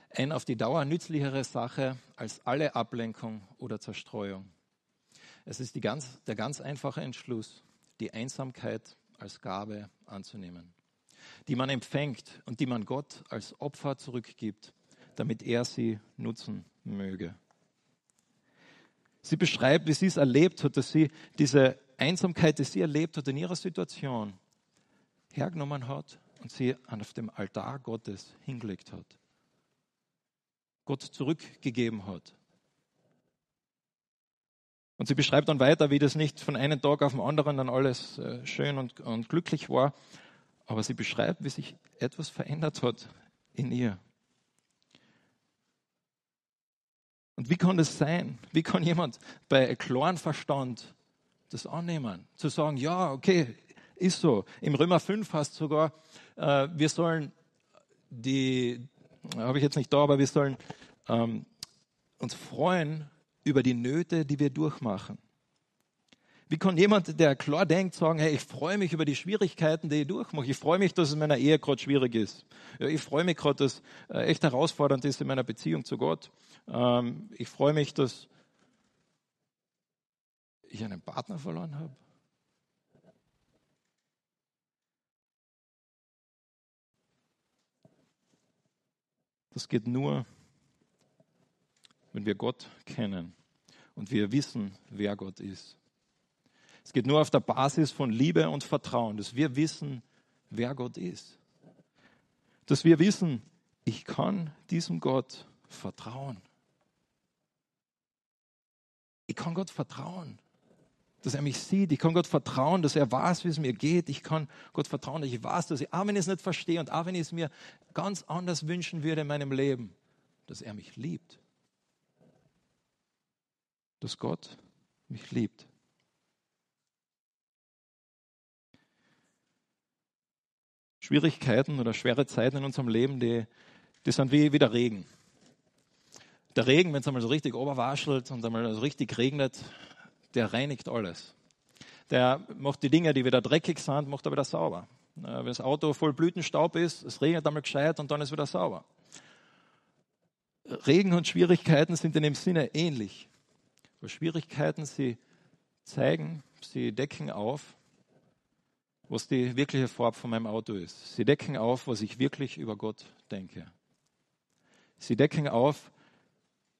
Eine auf die Dauer nützlichere Sache als alle Ablenkung oder Zerstreuung. Es ist ganz, der ganz einfache Entschluss, die Einsamkeit als Gabe anzunehmen, die man empfängt und die man Gott als Opfer zurückgibt, damit er sie nutzen möge. Sie beschreibt, wie sie es erlebt hat, dass sie diese Einsamkeit, die sie erlebt hat in ihrer Situation, hergenommen hat und sie auf dem Altar Gottes hingelegt hat. Gott zurückgegeben hat. Und sie beschreibt dann weiter, wie das nicht von einem Tag auf den anderen dann alles äh, schön und, und glücklich war, aber sie beschreibt, wie sich etwas verändert hat in ihr. Und wie kann das sein? Wie kann jemand bei klaren Verstand das annehmen? Zu sagen, ja, okay, ist so. Im Römer 5 heißt sogar, äh, wir sollen die, habe ich jetzt nicht da, aber wir sollen ähm, uns freuen über die Nöte, die wir durchmachen. Wie kann jemand, der klar denkt, sagen, hey, ich freue mich über die Schwierigkeiten, die ich durchmache. Ich freue mich, dass es in meiner Ehe gerade schwierig ist. Ich freue mich gerade, dass äh, echt herausfordernd ist in meiner Beziehung zu Gott. Ähm, ich freue mich, dass ich einen Partner verloren habe. Das geht nur, wenn wir Gott kennen und wir wissen, wer Gott ist. Es geht nur auf der Basis von Liebe und Vertrauen, dass wir wissen, wer Gott ist. Dass wir wissen, ich kann diesem Gott vertrauen. Ich kann Gott vertrauen, dass er mich sieht. Ich kann Gott vertrauen, dass er weiß, wie es mir geht. Ich kann Gott vertrauen, dass ich weiß, dass ich, auch wenn ich es nicht verstehe und auch wenn ich es mir ganz anders wünschen würde in meinem Leben, dass er mich liebt. Dass Gott mich liebt. Schwierigkeiten oder schwere Zeiten in unserem Leben, die, die sind wie, wie der Regen. Der Regen, wenn es einmal so richtig oberwaschelt und einmal so richtig regnet, der reinigt alles. Der macht die Dinge, die wieder dreckig sind, macht er wieder sauber. Wenn das Auto voll Blütenstaub ist, es regnet einmal gescheit und dann ist wieder sauber. Regen und Schwierigkeiten sind in dem Sinne ähnlich. Schwierigkeiten, sie zeigen, sie decken auf, was die wirkliche Farbe von meinem Auto ist. Sie decken auf, was ich wirklich über Gott denke. Sie decken auf,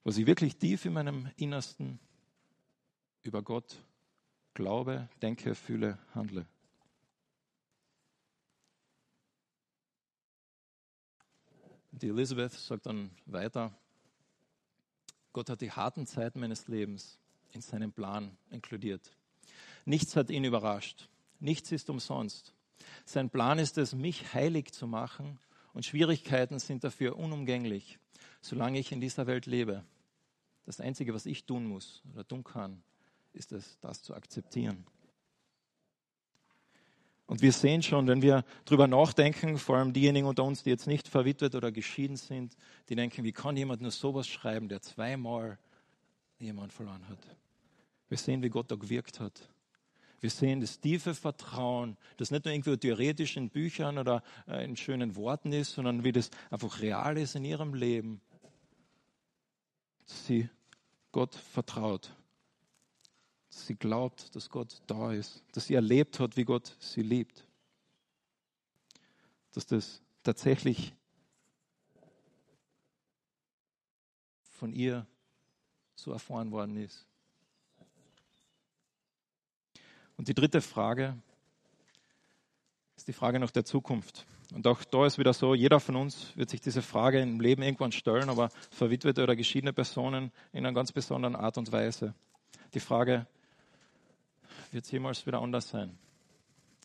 was ich wirklich tief in meinem Innersten über Gott glaube, denke, fühle, handle. Die Elisabeth sagt dann weiter, Gott hat die harten Zeiten meines Lebens in seinen Plan inkludiert. Nichts hat ihn überrascht. Nichts ist umsonst. Sein Plan ist es, mich heilig zu machen und Schwierigkeiten sind dafür unumgänglich, solange ich in dieser Welt lebe. Das Einzige, was ich tun muss oder tun kann, ist es, das zu akzeptieren. Und wir sehen schon, wenn wir darüber nachdenken, vor allem diejenigen unter uns, die jetzt nicht verwitwet oder geschieden sind, die denken, wie kann jemand nur sowas schreiben, der zweimal jemand verloren hat. Wir sehen, wie Gott da gewirkt hat. Wir sehen das tiefe Vertrauen, das nicht nur irgendwie theoretisch in Büchern oder äh, in schönen Worten ist, sondern wie das einfach real ist in ihrem Leben. Dass sie Gott vertraut. Dass sie glaubt, dass Gott da ist. Dass sie erlebt hat, wie Gott sie liebt. Dass das tatsächlich von ihr so erfahren worden ist. Und die dritte Frage ist die Frage nach der Zukunft. Und auch da ist wieder so, jeder von uns wird sich diese Frage im Leben irgendwann stellen, aber verwitwete oder geschiedene Personen in einer ganz besonderen Art und Weise. Die Frage, wird es jemals wieder anders sein?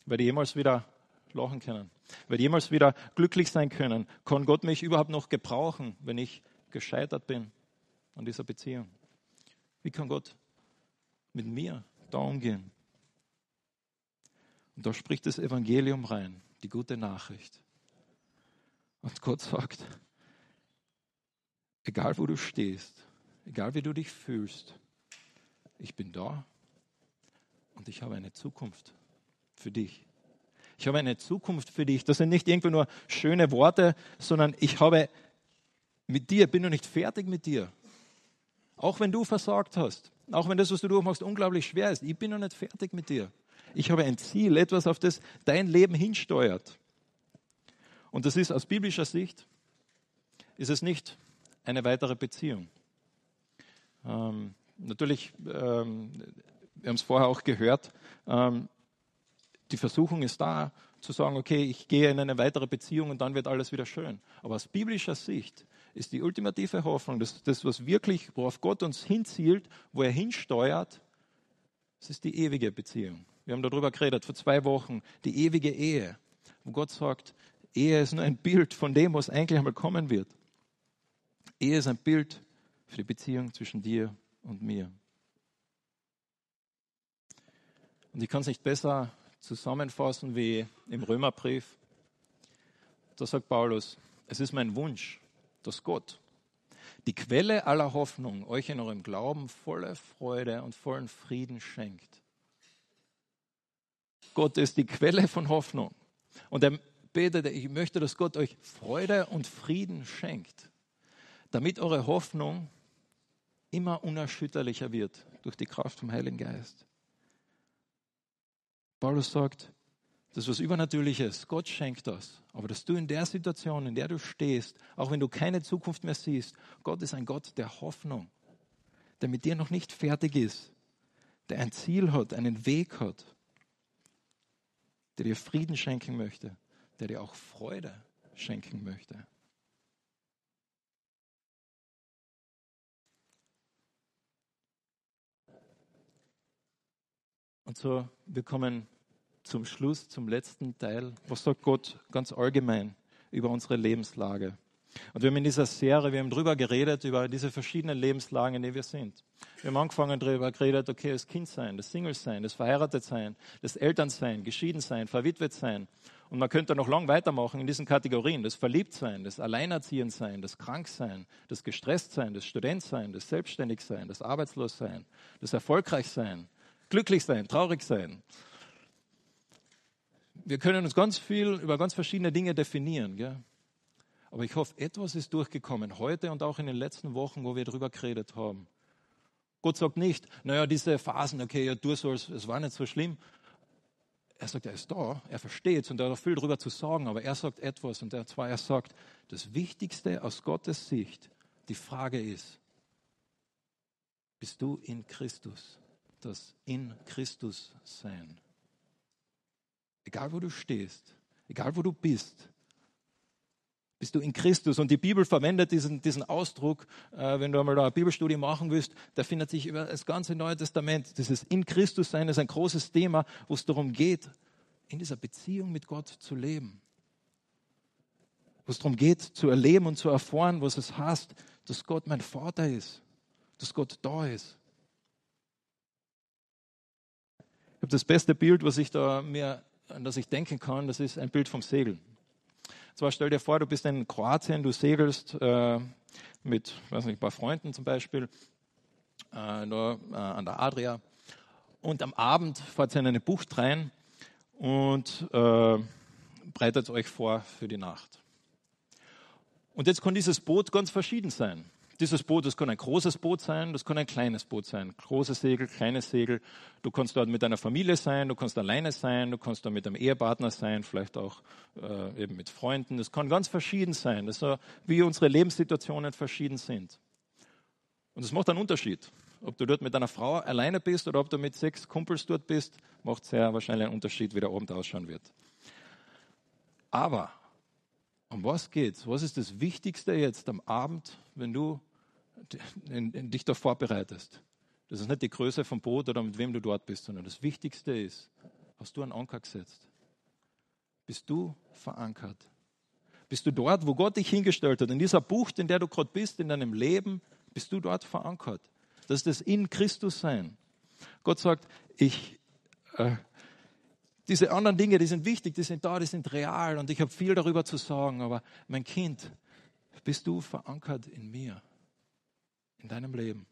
Werde ich jemals wieder lachen können? Werde ich jemals wieder glücklich sein können? Kann Gott mich überhaupt noch gebrauchen, wenn ich gescheitert bin an dieser Beziehung? Wie kann Gott mit mir da umgehen? Und da spricht das Evangelium rein, die gute Nachricht. Und Gott sagt, egal wo du stehst, egal wie du dich fühlst, ich bin da und ich habe eine Zukunft für dich. Ich habe eine Zukunft für dich. Das sind nicht irgendwo nur schöne Worte, sondern ich habe mit dir, bin noch nicht fertig mit dir. Auch wenn du versagt hast, auch wenn das, was du durchmachst, unglaublich schwer ist, ich bin noch nicht fertig mit dir. Ich habe ein Ziel, etwas, auf das dein Leben hinsteuert. Und das ist aus biblischer Sicht, ist es nicht eine weitere Beziehung. Ähm, natürlich, ähm, wir haben es vorher auch gehört, ähm, die Versuchung ist da, zu sagen, okay, ich gehe in eine weitere Beziehung und dann wird alles wieder schön. Aber aus biblischer Sicht ist die ultimative Hoffnung, dass das, was wirklich, worauf Gott uns hinzielt, wo er hinsteuert, das ist die ewige Beziehung. Wir haben darüber geredet vor zwei Wochen, die ewige Ehe, wo Gott sagt, Ehe ist nur ein Bild von dem, was eigentlich einmal kommen wird. Ehe ist ein Bild für die Beziehung zwischen dir und mir. Und ich kann es nicht besser zusammenfassen wie im Römerbrief. Da sagt Paulus, es ist mein Wunsch, dass Gott, die Quelle aller Hoffnung, euch in eurem Glauben volle Freude und vollen Frieden schenkt Gott ist die Quelle von Hoffnung. Und er betet, ich möchte, dass Gott euch Freude und Frieden schenkt, damit eure Hoffnung immer unerschütterlicher wird durch die Kraft vom Heiligen Geist. Paulus sagt, das ist was Übernatürliches. Gott schenkt das. Aber dass du in der Situation, in der du stehst, auch wenn du keine Zukunft mehr siehst, Gott ist ein Gott der Hoffnung, der mit dir noch nicht fertig ist, der ein Ziel hat, einen Weg hat der dir Frieden schenken möchte, der dir auch Freude schenken möchte. Und so, wir kommen zum Schluss, zum letzten Teil. Was sagt Gott ganz allgemein über unsere Lebenslage? Und wir haben in dieser Serie, wir haben darüber geredet, über diese verschiedenen Lebenslagen, in denen wir sind. Wir haben angefangen darüber geredet, okay, das Kindsein, das Single-Sein, das Verheiratetsein, das Elternsein, Geschiedensein, Verwitwetsein. Und man könnte noch lang weitermachen in diesen Kategorien. Das Verliebtsein, das Alleinerziehendsein, das Kranksein, das Gestresstsein, das Studentsein, das Selbstständigsein, das Arbeitslossein, das Erfolgreichsein, glücklich sein, traurig sein. Wir können uns ganz viel über ganz verschiedene Dinge definieren. Gell? Aber ich hoffe, etwas ist durchgekommen heute und auch in den letzten Wochen, wo wir darüber geredet haben. Gott sagt nicht, naja, diese Phasen, okay, ja, du sollst, es war nicht so schlimm. Er sagt, er ist da, er versteht es und er hat viel darüber zu sagen, aber er sagt etwas und zwar, er sagt, das Wichtigste aus Gottes Sicht, die Frage ist, bist du in Christus? das in Christus sein. Egal wo du stehst, egal wo du bist, bist du in Christus. Und die Bibel verwendet diesen, diesen Ausdruck, äh, wenn du einmal da eine Bibelstudie machen willst, der findet sich über das ganze Neue Testament. Dieses in Christus sein ist ein großes Thema, wo es darum geht, in dieser Beziehung mit Gott zu leben. Wo es darum geht, zu erleben und zu erfahren, was es heißt, dass Gott mein Vater ist, dass Gott da ist, Ich habe das beste Bild, was ich da mir, an das ich denken kann, das ist ein Bild vom Segeln. Zwar stell dir vor, du bist in Kroatien, du segelst äh, mit, weiß nicht, ein paar Freunden zum Beispiel, äh, da, äh, an der Adria. Und am Abend fahrt ihr in eine Bucht rein und äh, breitet euch vor für die Nacht. Und jetzt kann dieses Boot ganz verschieden sein. Dieses Boot, das kann ein großes Boot sein, das kann ein kleines Boot sein. Großes Segel, kleines Segel. Du kannst dort mit deiner Familie sein, du kannst alleine sein, du kannst da mit einem Ehepartner sein, vielleicht auch äh, eben mit Freunden. Das kann ganz verschieden sein. Das so, wie unsere Lebenssituationen verschieden sind. Und es macht einen Unterschied. Ob du dort mit deiner Frau alleine bist oder ob du mit sechs Kumpels dort bist, macht sehr wahrscheinlich einen Unterschied, wie der Abend ausschauen wird. Aber um was geht's? Was ist das Wichtigste jetzt am Abend, wenn du dich da vorbereitest. Das ist nicht die Größe vom Boot oder mit wem du dort bist, sondern das Wichtigste ist, hast du einen Anker gesetzt? Bist du verankert? Bist du dort, wo Gott dich hingestellt hat? In dieser Bucht, in der du gerade bist, in deinem Leben, bist du dort verankert? Das ist das in Christus sein. Gott sagt, ich, äh, diese anderen Dinge, die sind wichtig, die sind da, die sind real und ich habe viel darüber zu sagen, aber mein Kind, bist du verankert in mir? In deinem Leben.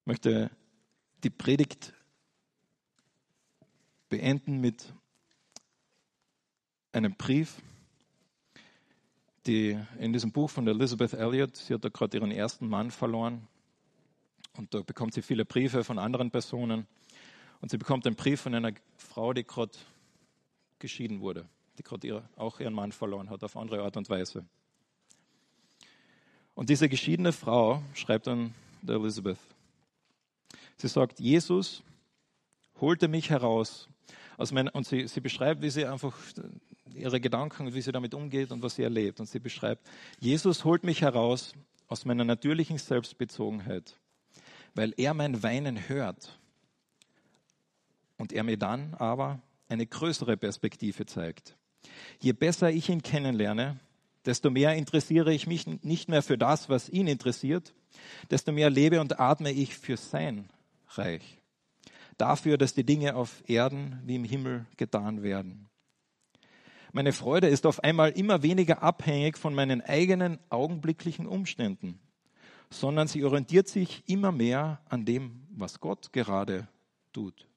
Ich möchte die Predigt beenden mit einem Brief, die in diesem Buch von Elizabeth Elliot, sie hat da gerade ihren ersten Mann verloren und da bekommt sie viele Briefe von anderen Personen und sie bekommt einen Brief von einer Frau, die gerade geschieden wurde die gerade auch ihren Mann verloren hat, auf andere Art und Weise. Und diese geschiedene Frau schreibt dann der Elizabeth. Sie sagt, Jesus holte mich heraus. Aus mein, und sie, sie beschreibt, wie sie einfach ihre Gedanken, wie sie damit umgeht und was sie erlebt. Und sie beschreibt, Jesus holt mich heraus aus meiner natürlichen Selbstbezogenheit, weil er mein Weinen hört und er mir dann aber eine größere Perspektive zeigt. Je besser ich ihn kennenlerne, desto mehr interessiere ich mich nicht mehr für das, was ihn interessiert, desto mehr lebe und atme ich für sein Reich. Dafür, dass die Dinge auf Erden wie im Himmel getan werden. Meine Freude ist auf einmal immer weniger abhängig von meinen eigenen augenblicklichen Umständen, sondern sie orientiert sich immer mehr an dem, was Gott gerade tut.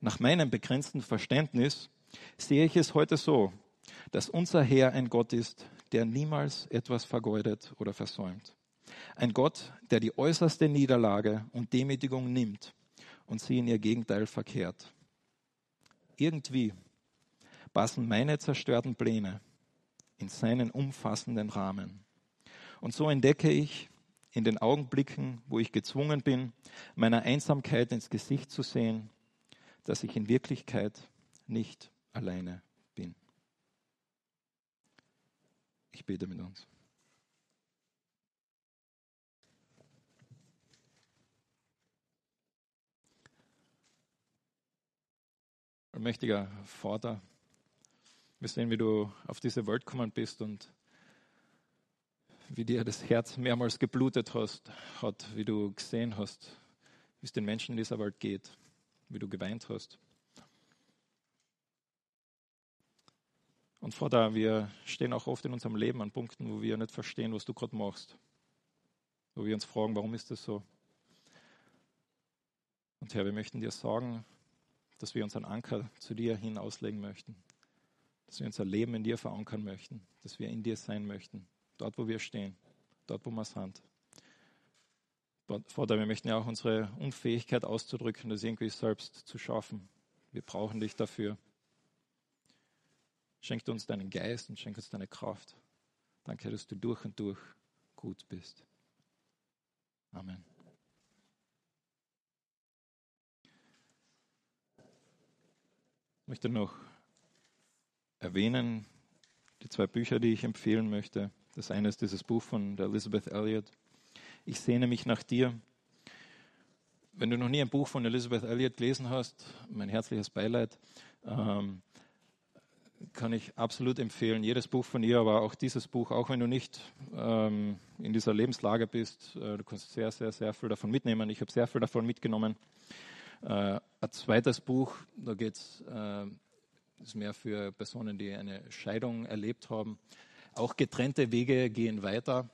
Nach meinem begrenzten Verständnis sehe ich es heute so, dass unser Herr ein Gott ist, der niemals etwas vergeudet oder versäumt. Ein Gott, der die äußerste Niederlage und Demütigung nimmt und sie in ihr Gegenteil verkehrt. Irgendwie passen meine zerstörten Pläne in seinen umfassenden Rahmen. Und so entdecke ich in den Augenblicken, wo ich gezwungen bin, meiner Einsamkeit ins Gesicht zu sehen, dass ich in Wirklichkeit nicht alleine bin. Ich bete mit uns. Mächtiger Vater, wir sehen, wie du auf diese Welt gekommen bist und wie dir das Herz mehrmals geblutet hast, hat, wie du gesehen hast, wie es den Menschen in dieser Welt geht, wie du geweint hast. Und Vater, wir stehen auch oft in unserem Leben an Punkten, wo wir nicht verstehen, was du gerade machst. Wo wir uns fragen, warum ist das so? Und Herr, wir möchten dir sagen, dass wir unseren Anker zu dir hin auslegen möchten. Dass wir unser Leben in dir verankern möchten. Dass wir in dir sein möchten. Dort, wo wir stehen. Dort, wo wir sind. Vater, wir möchten ja auch unsere Unfähigkeit auszudrücken, das irgendwie selbst zu schaffen. Wir brauchen dich dafür. Schenk uns deinen Geist und schenk uns deine Kraft. Danke, dass du durch und durch gut bist. Amen. Ich möchte noch erwähnen, die zwei Bücher, die ich empfehlen möchte. Das eine ist dieses Buch von der Elizabeth Elliot. Ich sehne mich nach dir. Wenn du noch nie ein Buch von Elizabeth Elliot gelesen hast, mein herzliches Beileid, ähm, kann ich absolut empfehlen. Jedes Buch von ihr, aber auch dieses Buch, auch wenn du nicht ähm, in dieser Lebenslage bist, äh, du kannst sehr, sehr, sehr viel davon mitnehmen. Ich habe sehr viel davon mitgenommen. Äh, ein zweites Buch, da geht es äh, ist mehr für Personen, die eine Scheidung erlebt haben. Auch getrennte Wege gehen weiter.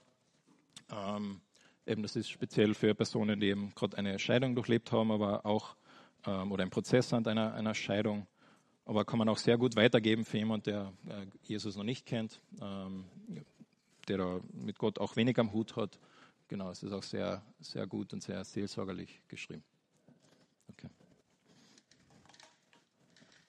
Ähm, eben das ist speziell für Personen, die eben gerade eine Scheidung durchlebt haben, aber auch ähm, oder ein Prozess an einer, einer Scheidung. Aber kann man auch sehr gut weitergeben für jemanden, der äh, Jesus noch nicht kennt, ähm, der da mit Gott auch wenig am Hut hat. Genau, es ist auch sehr, sehr gut und sehr seelsorgerlich geschrieben.